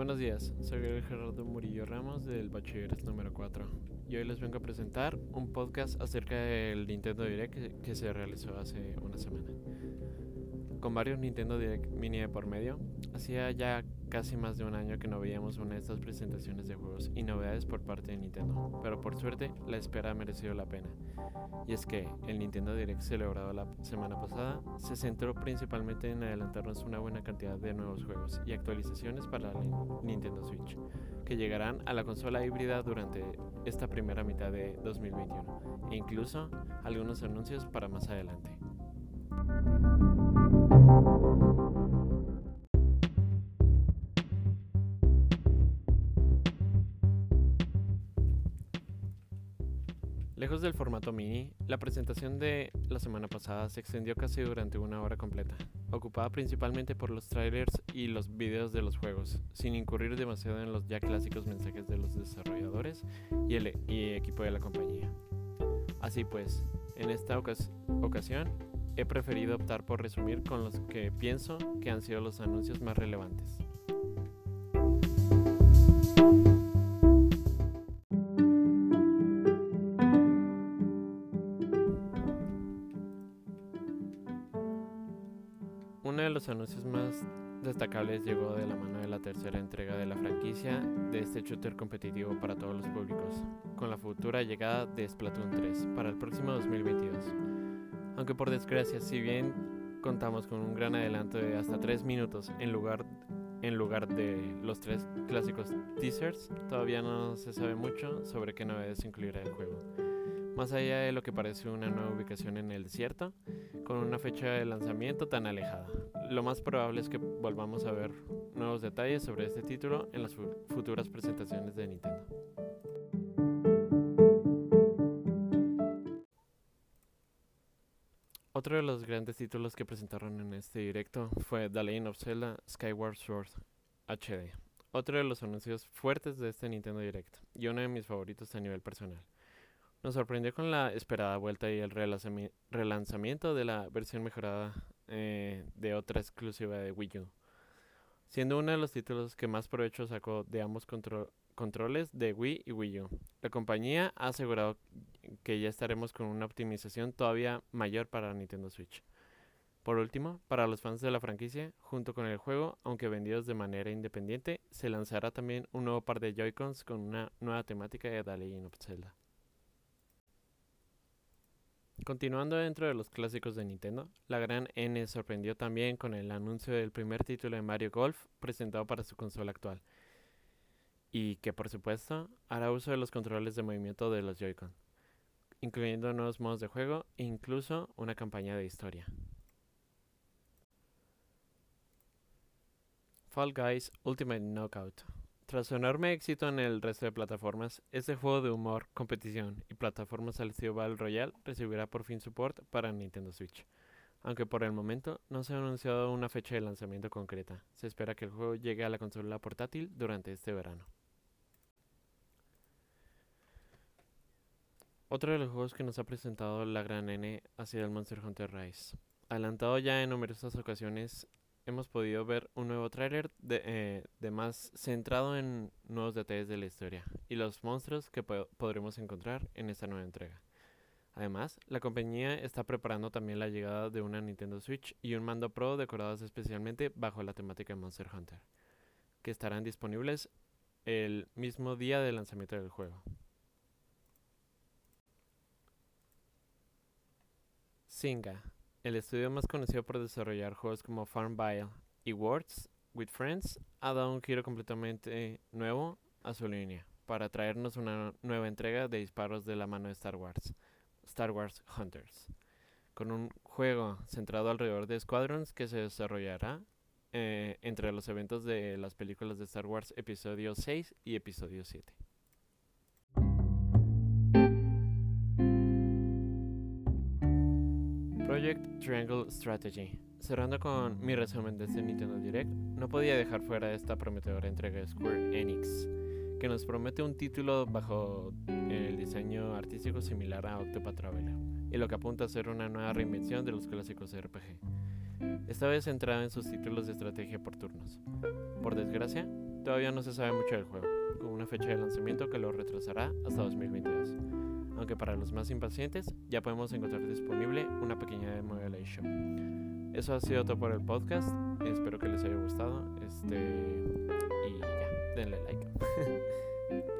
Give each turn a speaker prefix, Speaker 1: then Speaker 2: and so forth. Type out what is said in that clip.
Speaker 1: Buenos días, soy Gerardo Murillo Ramos del Bachilleres número 4 y hoy les vengo a presentar un podcast acerca del Nintendo Direct que, se realizó hace una semana. Con varios Nintendo Direct mini de por medio, hacía ya casi más de un año que no veíamos una de estas presentaciones de juegos y novedades por parte de Nintendo, pero por suerte la espera ha merecido la pena. Y es que el Nintendo Direct celebrado la semana pasada se centró principalmente en adelantarnos una buena cantidad de nuevos juegos y actualizaciones para la Nintendo Switch, que llegarán a la consola híbrida durante esta primera mitad de 2021, e incluso algunos anuncios para más adelante. Lejos del formato mini, la presentación de la semana pasada se extendió casi durante una hora completa, ocupada principalmente por los trailers y los videos de los juegos, sin incurrir demasiado en los ya clásicos mensajes de los desarrolladores y el equipo de la compañía. Así pues, en esta ocasión he preferido optar por resumir con los que pienso que han sido los anuncios más relevantes. Uno de los anuncios más destacables llegó de la mano de la tercera entrega de la franquicia de este shooter competitivo para todos los públicos, con la futura llegada de Splatoon 3 para el próximo 2022. Aunque por desgracia, si bien contamos con un gran adelanto de hasta 3 minutos en lugar, en lugar de los tres clásicos teasers, todavía no se sabe mucho sobre qué novedades incluirá el juego. Más allá de lo que parece una nueva ubicación en el desierto, con una fecha de lanzamiento tan alejada. Lo más probable es que volvamos a ver nuevos detalles sobre este título en las futuras presentaciones de Nintendo. Otro de los grandes títulos que presentaron en este directo fue The Legend of Zelda Skyward Sword HD. Otro de los anuncios fuertes de este Nintendo Direct y uno de mis favoritos a nivel personal. Nos sorprendió con la esperada vuelta y el relanzamiento de la versión mejorada eh, de otra exclusiva de Wii U, siendo uno de los títulos que más provecho sacó de ambos controles de Wii y Wii U. La compañía ha asegurado que ya estaremos con una optimización todavía mayor para Nintendo Switch. Por último, para los fans de la franquicia, junto con el juego, aunque vendidos de manera independiente, se lanzará también un nuevo par de Joy-Cons con una nueva temática de The Legend of. Continuando dentro de los clásicos de Nintendo, la gran N sorprendió también con el anuncio del primer título de Mario Golf presentado para su consola actual, y que por supuesto hará uso de los controles de movimiento de los Joy-Con, incluyendo nuevos modos de juego e incluso una campaña de historia. Fall Guys Ultimate Knockout tras su enorme éxito en el resto de plataformas, este juego de humor, competición y plataformas al estilo Battle Royale recibirá por fin support para Nintendo Switch. Aunque por el momento no se ha anunciado una fecha de lanzamiento concreta, se espera que el juego llegue a la consola portátil durante este verano. Otro de los juegos que nos ha presentado la gran N ha sido el Monster Hunter Rise. Adelantado ya en numerosas ocasiones, hemos podido ver un nuevo tráiler eh, de, más centrado en nuevos detalles de la historia y los monstruos que podremos encontrar en esta nueva entrega. Además, la compañía está preparando también la llegada de una Nintendo Switch y un mando Pro decorados especialmente bajo la temática Monster Hunter, que estarán disponibles el mismo día del lanzamiento del juego. Singa el estudio más conocido por desarrollar juegos como Farmville y Words with Friends ha dado un giro completamente nuevo a su línea para traernos una nueva entrega de disparos de la mano de Star Wars, Star Wars Hunters, con un juego centrado alrededor de Squadrons que se desarrollará eh, entre los eventos de las películas de Star Wars Episodio 6 y Episodio 7. Project Triangle Strategy. Cerrando con mi resumen de este Nintendo Direct, no podía dejar fuera esta prometedora entrega de Square Enix, que nos promete un título bajo el diseño artístico similar a Octopath Traveler, y lo que apunta a ser una nueva reinvención de los clásicos RPG. Esta vez centrada en sus títulos de estrategia por turnos. Por desgracia, todavía no se sabe mucho del juego, con una fecha de lanzamiento que lo retrasará hasta 2022. Aunque para los más impacientes ya podemos encontrar disponible una pequeña demo de la show. Eso ha sido todo por el podcast. Espero que les haya gustado. Este y ya, denle like.